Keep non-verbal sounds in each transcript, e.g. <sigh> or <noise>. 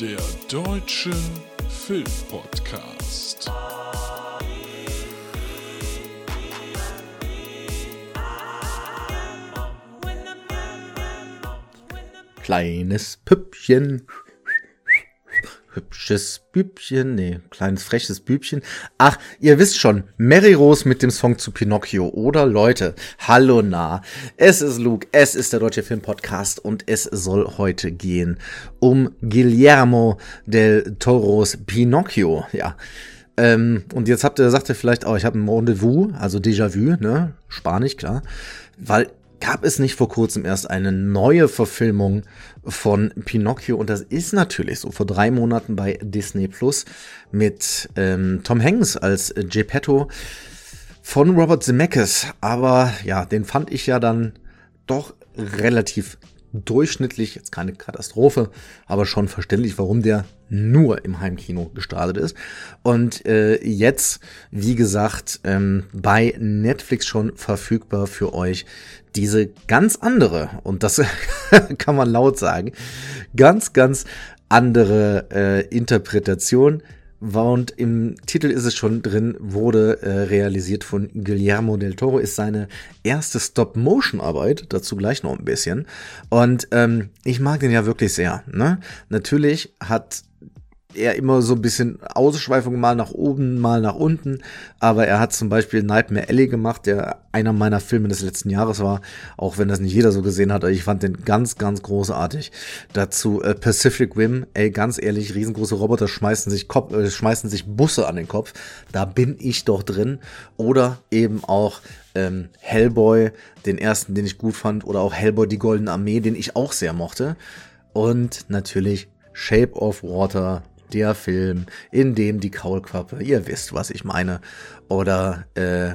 Der Deutsche Filmpodcast. Kleines Püppchen. Hübsches Bübchen, nee, kleines freches Bübchen. Ach, ihr wisst schon, Mary Rose mit dem Song zu Pinocchio. Oder Leute, hallo na. Es ist Luke, es ist der Deutsche Film Podcast und es soll heute gehen um Guillermo del Toros Pinocchio. Ja. Ähm, und jetzt habt ihr, sagt ihr vielleicht auch, ich habe ein Rendezvous, also Déjà-vu, ne? Spanisch, klar. Weil gab es nicht vor kurzem erst eine neue Verfilmung von Pinocchio und das ist natürlich so vor drei Monaten bei Disney Plus mit ähm, Tom Hanks als Geppetto von Robert Zemeckis. Aber ja, den fand ich ja dann doch relativ durchschnittlich, jetzt keine Katastrophe, aber schon verständlich, warum der nur im Heimkino gestartet ist. Und äh, jetzt, wie gesagt, ähm, bei Netflix schon verfügbar für euch diese ganz andere, und das <laughs> kann man laut sagen, ganz, ganz andere äh, Interpretation und im Titel ist es schon drin, wurde äh, realisiert von Guillermo del Toro, ist seine erste Stop-Motion-Arbeit, dazu gleich noch ein bisschen. Und ähm, ich mag den ja wirklich sehr. Ne? Natürlich hat er immer so ein bisschen Ausschweifungen mal nach oben, mal nach unten. Aber er hat zum Beispiel Nightmare Alley gemacht, der einer meiner Filme des letzten Jahres war, auch wenn das nicht jeder so gesehen hat. Ich fand den ganz, ganz großartig. Dazu äh, Pacific Rim, ey, ganz ehrlich, riesengroße Roboter schmeißen sich, Kopf, äh, schmeißen sich Busse an den Kopf. Da bin ich doch drin. Oder eben auch ähm, Hellboy, den ersten, den ich gut fand, oder auch Hellboy, die Goldene Armee, den ich auch sehr mochte. Und natürlich Shape of Water, der Film, in dem die Kaulquappe, ihr wisst, was ich meine, oder äh,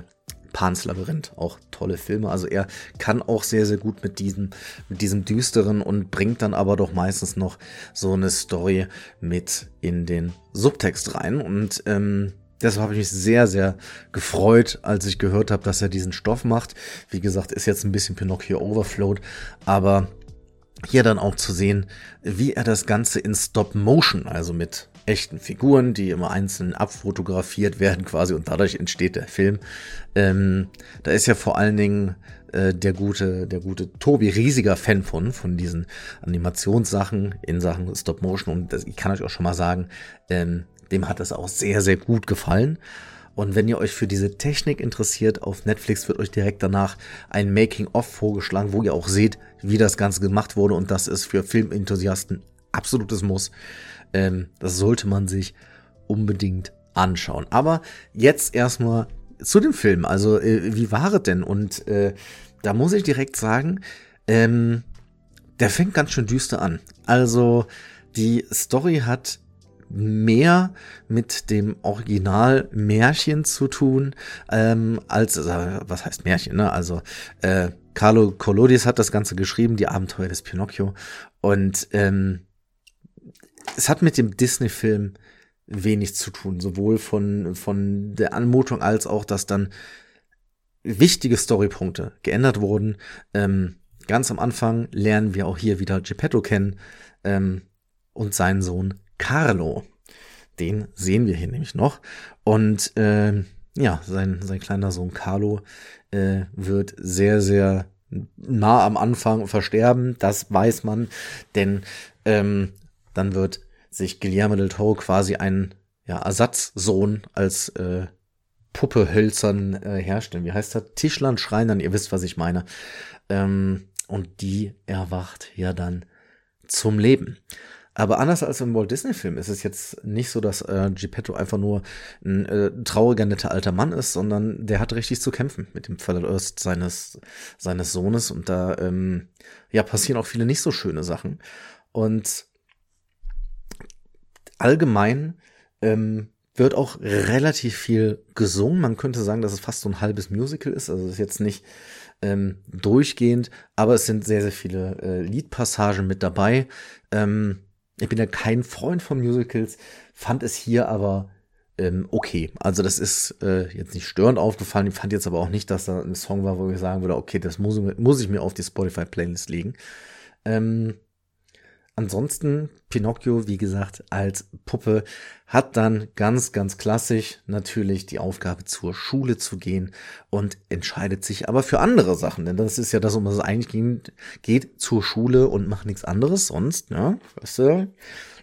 Pans Labyrinth, auch tolle Filme. Also er kann auch sehr, sehr gut mit diesem, mit diesem düsteren und bringt dann aber doch meistens noch so eine Story mit in den Subtext rein. Und ähm, Deshalb habe ich mich sehr, sehr gefreut, als ich gehört habe, dass er diesen Stoff macht. Wie gesagt, ist jetzt ein bisschen Pinocchio Overflowed, aber hier dann auch zu sehen, wie er das Ganze in Stop Motion, also mit echten Figuren, die immer einzeln abfotografiert werden quasi und dadurch entsteht der Film. Ähm, da ist ja vor allen Dingen äh, der gute, der gute Tobi riesiger Fan von, von diesen Animationssachen in Sachen Stop Motion und das, ich kann euch auch schon mal sagen, ähm, dem hat das auch sehr, sehr gut gefallen. Und wenn ihr euch für diese Technik interessiert, auf Netflix wird euch direkt danach ein Making-of vorgeschlagen, wo ihr auch seht, wie das Ganze gemacht wurde. Und das ist für Filmenthusiasten absolutes Muss. Ähm, das sollte man sich unbedingt anschauen. Aber jetzt erstmal zu dem Film. Also, äh, wie war es denn? Und äh, da muss ich direkt sagen, ähm, der fängt ganz schön düster an. Also, die Story hat mehr mit dem Original Märchen zu tun, ähm, als, äh, was heißt Märchen, ne? Also, äh, Carlo Collodis hat das Ganze geschrieben, die Abenteuer des Pinocchio. Und ähm, es hat mit dem Disney-Film wenig zu tun, sowohl von, von der Anmutung als auch, dass dann wichtige Storypunkte geändert wurden. Ähm, ganz am Anfang lernen wir auch hier wieder Geppetto kennen ähm, und seinen Sohn Carlo. Den sehen wir hier nämlich noch. Und äh, ja, sein, sein kleiner Sohn Carlo äh, wird sehr, sehr nah am Anfang versterben. Das weiß man, denn ähm, dann wird sich Guillermo del Toro quasi einen ja, Ersatzsohn als äh, Puppe hölzern äh, herstellen. Wie heißt das? Tischlern, Schreinern, ihr wisst, was ich meine. Ähm, und die erwacht ja dann zum Leben. Aber anders als im Walt Disney-Film ist es jetzt nicht so, dass äh, Geppetto einfach nur ein äh, trauriger, netter alter Mann ist, sondern der hat richtig zu kämpfen mit dem Verlust seines, seines Sohnes. Und da ähm, ja, passieren auch viele nicht so schöne Sachen. Und allgemein ähm, wird auch relativ viel gesungen. Man könnte sagen, dass es fast so ein halbes Musical ist. Also es ist jetzt nicht ähm, durchgehend, aber es sind sehr, sehr viele äh, Liedpassagen mit dabei. Ähm, ich bin ja kein Freund von Musicals, fand es hier aber ähm, okay. Also das ist äh, jetzt nicht störend aufgefallen. Ich fand jetzt aber auch nicht, dass da ein Song war, wo ich sagen würde, okay, das muss, muss ich mir auf die Spotify-Playlist legen. Ähm, ansonsten, Pinocchio, wie gesagt, als Puppe hat dann ganz, ganz klassisch natürlich die Aufgabe, zur Schule zu gehen und entscheidet sich aber für andere Sachen. Denn das ist ja das, um was es eigentlich geht, geht zur Schule und macht nichts anderes. Sonst, ja, weißt du,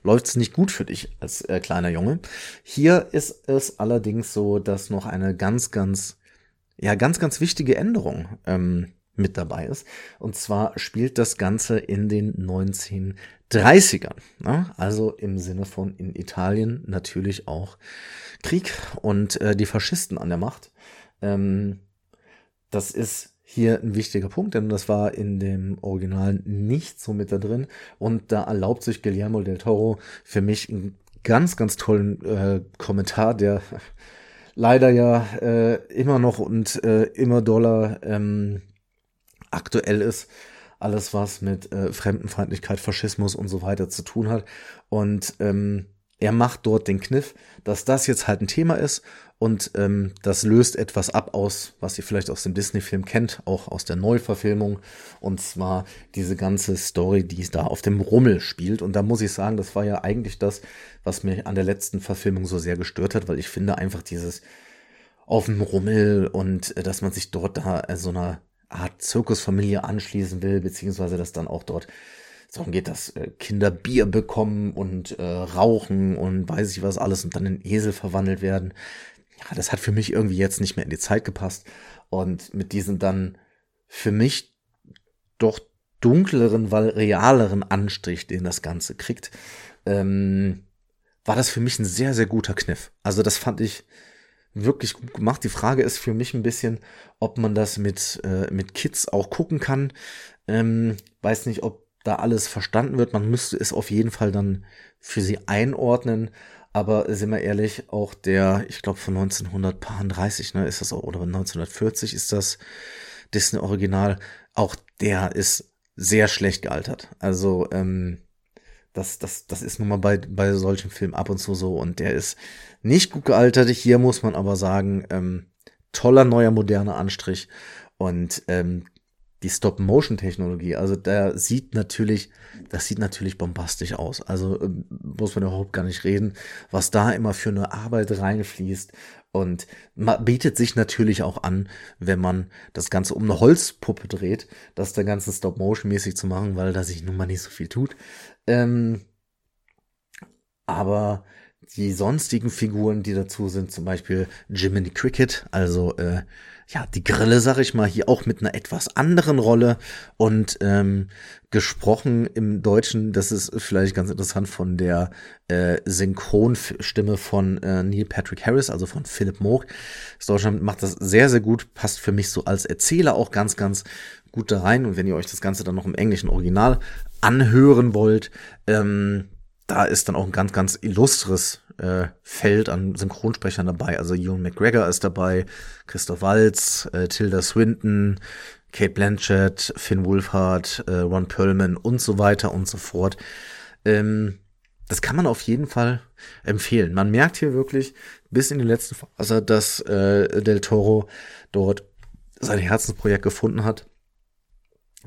läuft es nicht gut für dich als äh, kleiner Junge. Hier ist es allerdings so, dass noch eine ganz, ganz, ja, ganz, ganz wichtige Änderung ähm, mit dabei ist. Und zwar spielt das Ganze in den 1930ern. Ne? Also im Sinne von in Italien natürlich auch Krieg und äh, die Faschisten an der Macht. Ähm, das ist hier ein wichtiger Punkt, denn das war in dem Original nicht so mit da drin. Und da erlaubt sich Guillermo del Toro für mich einen ganz, ganz tollen äh, Kommentar, der <laughs> leider ja äh, immer noch und äh, immer doller ähm, aktuell ist. Alles, was mit äh, Fremdenfeindlichkeit, Faschismus und so weiter zu tun hat. Und ähm, er macht dort den Kniff, dass das jetzt halt ein Thema ist und ähm, das löst etwas ab aus, was ihr vielleicht aus dem Disney-Film kennt, auch aus der Neuverfilmung. Und zwar diese ganze Story, die da auf dem Rummel spielt. Und da muss ich sagen, das war ja eigentlich das, was mir an der letzten Verfilmung so sehr gestört hat, weil ich finde einfach dieses auf dem Rummel und äh, dass man sich dort da äh, so einer Art Zirkusfamilie anschließen will, beziehungsweise dass dann auch dort darum geht, dass äh, Kinder Bier bekommen und äh, rauchen und weiß ich was alles und dann in Esel verwandelt werden ja, das hat für mich irgendwie jetzt nicht mehr in die Zeit gepasst. Und mit diesem dann für mich doch dunkleren, weil realeren Anstrich, den das Ganze kriegt, ähm, war das für mich ein sehr, sehr guter Kniff. Also das fand ich wirklich gut gemacht. Die Frage ist für mich ein bisschen, ob man das mit, äh, mit Kids auch gucken kann. Ähm, weiß nicht, ob da alles verstanden wird. Man müsste es auf jeden Fall dann für sie einordnen. Aber sind wir ehrlich, auch der, ich glaube von 1930, ne, ist das auch, oder 1940 ist das Disney Original, auch der ist sehr schlecht gealtert. Also, ähm, das, das, das ist nun mal bei, bei solchen Filmen ab und zu so und der ist nicht gut gealtert. Hier muss man aber sagen, ähm, toller neuer moderner Anstrich und ähm, die Stop-Motion-Technologie, also da sieht natürlich, das sieht natürlich bombastisch aus. Also äh, muss man überhaupt gar nicht reden, was da immer für eine Arbeit reinfließt. Und bietet sich natürlich auch an, wenn man das Ganze um eine Holzpuppe dreht, das der ganze Stop-Motion-mäßig zu machen, weil da sich nun mal nicht so viel tut. Ähm, aber die sonstigen Figuren, die dazu sind, zum Beispiel Jiminy Cricket, also äh, ja, die Grille, sag ich mal, hier auch mit einer etwas anderen Rolle und ähm, gesprochen im Deutschen, das ist vielleicht ganz interessant von der äh, Synchronstimme von äh, Neil Patrick Harris, also von Philip Moog. Das Deutschland macht das sehr, sehr gut, passt für mich so als Erzähler auch ganz, ganz gut da rein. Und wenn ihr euch das Ganze dann noch im englischen Original anhören wollt, ähm, da ist dann auch ein ganz, ganz illustres äh, Feld an Synchronsprechern dabei. Also Ewan McGregor ist dabei, Christoph Waltz, äh, Tilda Swinton, Kate Blanchett, Finn Wolfhard, äh, Ron Perlman und so weiter und so fort. Ähm, das kann man auf jeden Fall empfehlen. Man merkt hier wirklich bis in die letzte Phase, dass äh, Del Toro dort sein Herzensprojekt gefunden hat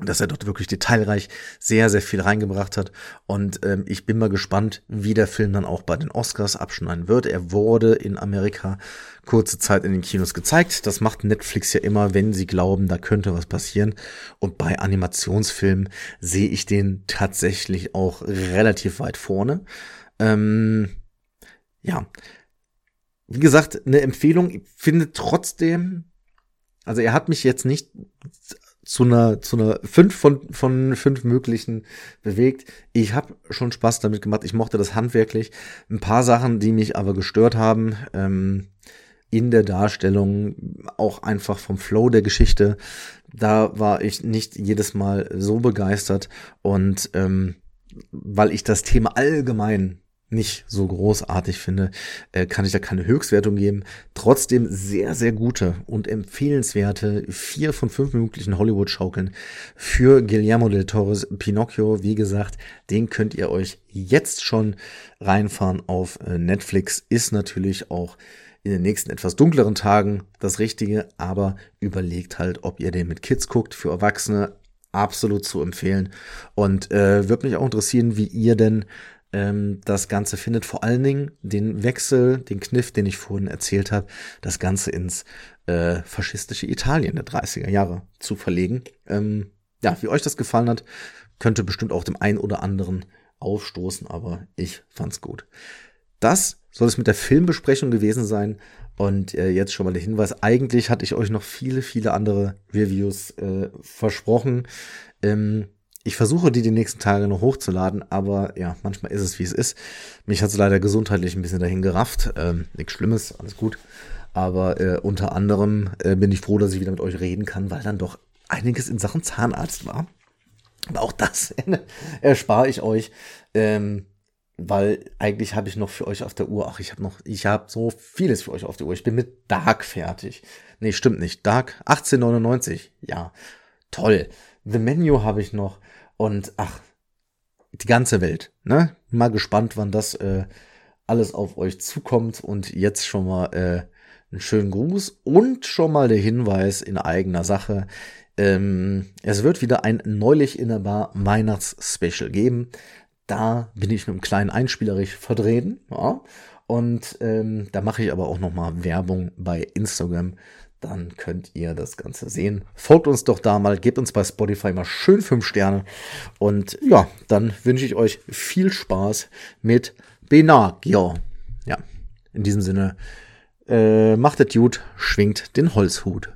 dass er dort wirklich detailreich sehr, sehr viel reingebracht hat. Und ähm, ich bin mal gespannt, wie der Film dann auch bei den Oscars abschneiden wird. Er wurde in Amerika kurze Zeit in den Kinos gezeigt. Das macht Netflix ja immer, wenn sie glauben, da könnte was passieren. Und bei Animationsfilmen sehe ich den tatsächlich auch relativ weit vorne. Ähm, ja, wie gesagt, eine Empfehlung. Ich finde trotzdem, also er hat mich jetzt nicht zu einer zu einer fünf von von fünf möglichen bewegt. Ich habe schon Spaß damit gemacht. Ich mochte das handwerklich. Ein paar Sachen, die mich aber gestört haben ähm, in der Darstellung, auch einfach vom Flow der Geschichte. Da war ich nicht jedes Mal so begeistert und ähm, weil ich das Thema allgemein nicht so großartig finde, äh, kann ich da keine Höchstwertung geben. Trotzdem sehr, sehr gute und empfehlenswerte vier von fünf möglichen Hollywood-Schaukeln für Guillermo del Toro's Pinocchio. Wie gesagt, den könnt ihr euch jetzt schon reinfahren auf äh, Netflix. Ist natürlich auch in den nächsten etwas dunkleren Tagen das Richtige, aber überlegt halt, ob ihr den mit Kids guckt. Für Erwachsene absolut zu empfehlen. Und äh, würde mich auch interessieren, wie ihr denn ähm, das Ganze findet. Vor allen Dingen den Wechsel, den Kniff, den ich vorhin erzählt habe, das Ganze ins äh, faschistische Italien der 30er Jahre zu verlegen. Ähm, ja, wie euch das gefallen hat, könnte bestimmt auch dem einen oder anderen aufstoßen, aber ich fand's gut. Das soll es mit der Filmbesprechung gewesen sein. Und äh, jetzt schon mal der Hinweis, eigentlich hatte ich euch noch viele, viele andere Reviews äh, versprochen. Ähm, ich versuche die die nächsten Tage noch hochzuladen, aber ja, manchmal ist es wie es ist. Mich hat es leider gesundheitlich ein bisschen dahin gerafft. Ähm, nichts Schlimmes, alles gut. Aber äh, unter anderem äh, bin ich froh, dass ich wieder mit euch reden kann, weil dann doch einiges in Sachen Zahnarzt war. Aber auch das <laughs> erspare ich euch. Ähm, weil eigentlich habe ich noch für euch auf der Uhr, ach, ich habe noch, ich habe so vieles für euch auf der Uhr. Ich bin mit Dark fertig. Nee, stimmt nicht. Dark 1899. Ja, toll. The Menu habe ich noch und ach, die ganze Welt, ne? Mal gespannt, wann das äh, alles auf euch zukommt und jetzt schon mal äh, einen schönen Gruß und schon mal der Hinweis in eigener Sache. Ähm, es wird wieder ein neulich in der Bar Weihnachts-Special geben. Da bin ich mit einem kleinen Einspielerich verdrehen. Ja. Und ähm, da mache ich aber auch noch mal Werbung bei Instagram. Dann könnt ihr das Ganze sehen. Folgt uns doch da mal, gebt uns bei Spotify mal schön fünf Sterne. Und ja, dann wünsche ich euch viel Spaß mit Benagio. Ja, in diesem Sinne, äh, macht es gut, schwingt den Holzhut.